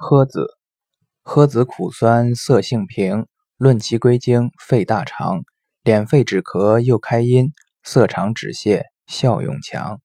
诃子，诃子苦酸，色性平，论其归经，肺大肠，敛肺止咳，又开阴，色肠止泻，效用强。